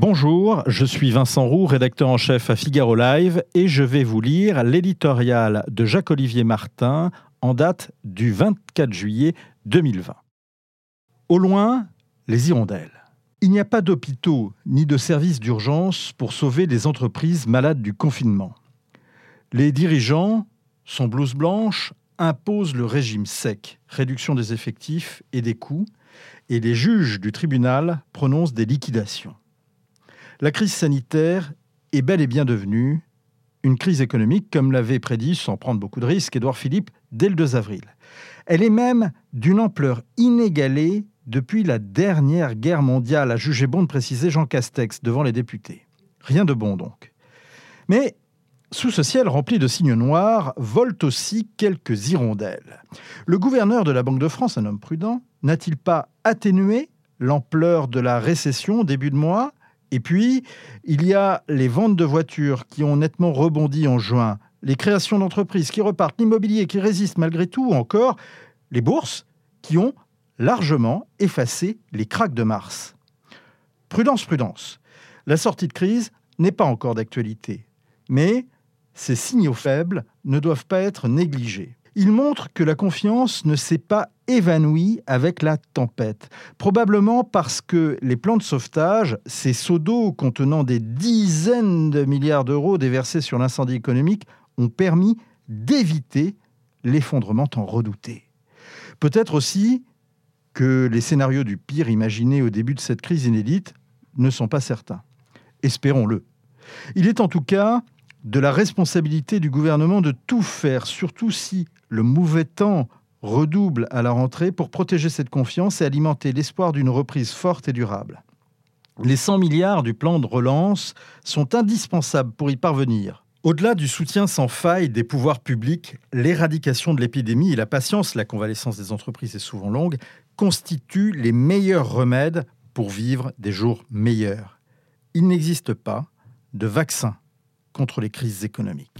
Bonjour, je suis Vincent Roux, rédacteur en chef à Figaro Live, et je vais vous lire l'éditorial de Jacques-Olivier Martin en date du 24 juillet 2020. Au loin, les hirondelles. Il n'y a pas d'hôpitaux ni de services d'urgence pour sauver les entreprises malades du confinement. Les dirigeants, sont blouse blanche, imposent le régime sec, réduction des effectifs et des coûts, et les juges du tribunal prononcent des liquidations. La crise sanitaire est bel et bien devenue une crise économique, comme l'avait prédit, sans prendre beaucoup de risques, Édouard Philippe dès le 2 avril. Elle est même d'une ampleur inégalée depuis la dernière guerre mondiale, a jugé bon de préciser Jean Castex devant les députés. Rien de bon donc. Mais sous ce ciel rempli de signes noirs volent aussi quelques hirondelles. Le gouverneur de la Banque de France, un homme prudent, n'a-t-il pas atténué l'ampleur de la récession au début de mois? Et puis, il y a les ventes de voitures qui ont nettement rebondi en juin, les créations d'entreprises qui repartent, l'immobilier qui résiste malgré tout, ou encore les bourses qui ont largement effacé les cracks de mars. Prudence, prudence. La sortie de crise n'est pas encore d'actualité, mais ces signaux faibles ne doivent pas être négligés. Il montre que la confiance ne s'est pas évanouie avec la tempête. Probablement parce que les plans de sauvetage, ces seaux d'eau contenant des dizaines de milliards d'euros déversés sur l'incendie économique, ont permis d'éviter l'effondrement tant redouté. Peut-être aussi que les scénarios du pire imaginés au début de cette crise inédite ne sont pas certains. Espérons-le. Il est en tout cas de la responsabilité du gouvernement de tout faire, surtout si le mauvais temps redouble à la rentrée pour protéger cette confiance et alimenter l'espoir d'une reprise forte et durable. Les 100 milliards du plan de relance sont indispensables pour y parvenir. Au-delà du soutien sans faille des pouvoirs publics, l'éradication de l'épidémie et la patience, la convalescence des entreprises est souvent longue, constituent les meilleurs remèdes pour vivre des jours meilleurs. Il n'existe pas de vaccin contre les crises économiques.